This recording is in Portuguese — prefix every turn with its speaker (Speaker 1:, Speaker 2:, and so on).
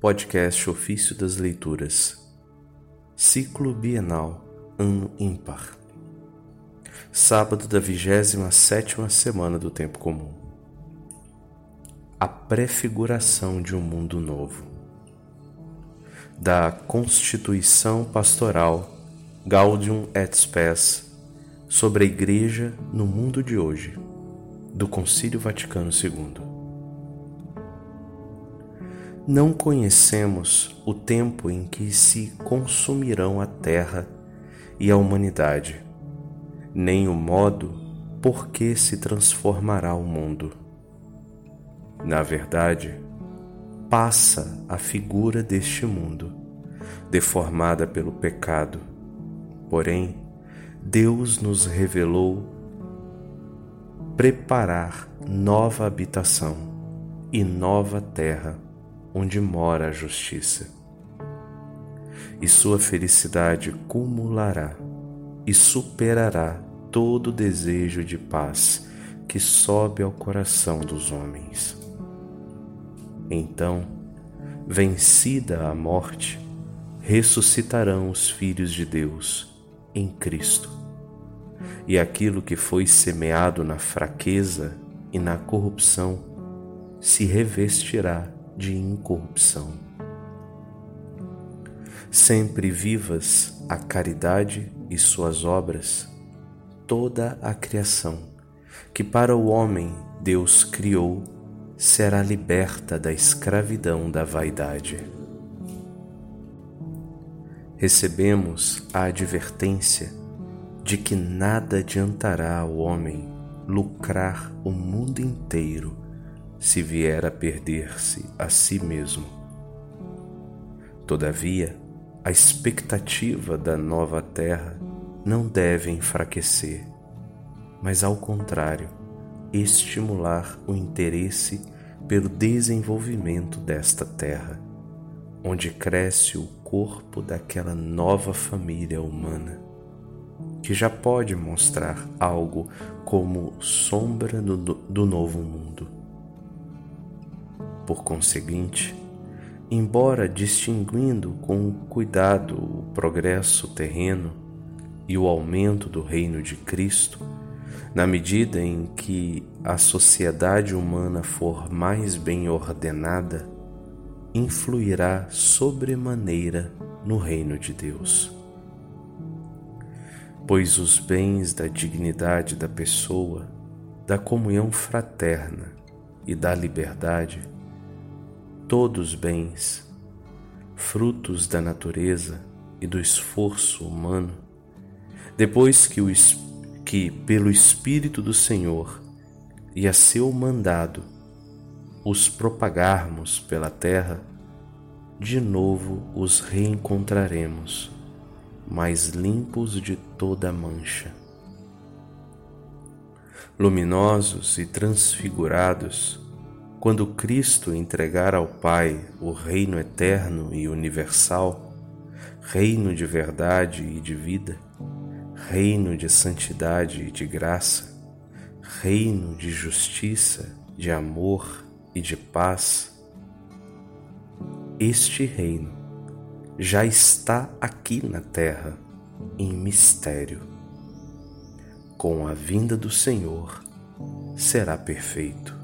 Speaker 1: Podcast Ofício das Leituras, Ciclo Bienal, Ano Ímpar, sábado da 27 semana do Tempo Comum. A prefiguração de um mundo novo. Da Constituição Pastoral Gaudium et Spes sobre a Igreja no mundo de hoje, do Concílio Vaticano II. Não conhecemos o tempo em que se consumirão a terra e a humanidade, nem o modo por que se transformará o mundo. Na verdade, passa a figura deste mundo, deformada pelo pecado. Porém, Deus nos revelou preparar nova habitação e nova terra onde mora a justiça. E sua felicidade cumulará e superará todo desejo de paz que sobe ao coração dos homens. Então, vencida a morte, ressuscitarão os filhos de Deus em Cristo. E aquilo que foi semeado na fraqueza e na corrupção se revestirá de incorrupção. Sempre vivas a caridade e suas obras, toda a criação, que para o homem Deus criou, será liberta da escravidão da vaidade. Recebemos a advertência de que nada adiantará ao homem lucrar o mundo inteiro se vier a perder-se a si mesmo. Todavia, a expectativa da nova terra não deve enfraquecer, mas ao contrário, estimular o interesse pelo desenvolvimento desta terra, onde cresce o corpo daquela nova família humana, que já pode mostrar algo como sombra do, do novo mundo por conseguinte, embora distinguindo com cuidado o progresso terreno e o aumento do reino de Cristo, na medida em que a sociedade humana for mais bem ordenada, influirá sobremaneira no reino de Deus. Pois os bens da dignidade da pessoa, da comunhão fraterna e da liberdade todos bens, frutos da natureza e do esforço humano, depois que, o, que pelo Espírito do Senhor e a seu mandado os propagarmos pela terra, de novo os reencontraremos, mais limpos de toda mancha. Luminosos e transfigurados, quando Cristo entregar ao Pai o reino eterno e universal, reino de verdade e de vida, reino de santidade e de graça, reino de justiça, de amor e de paz, este reino já está aqui na terra em mistério. Com a vinda do Senhor será perfeito.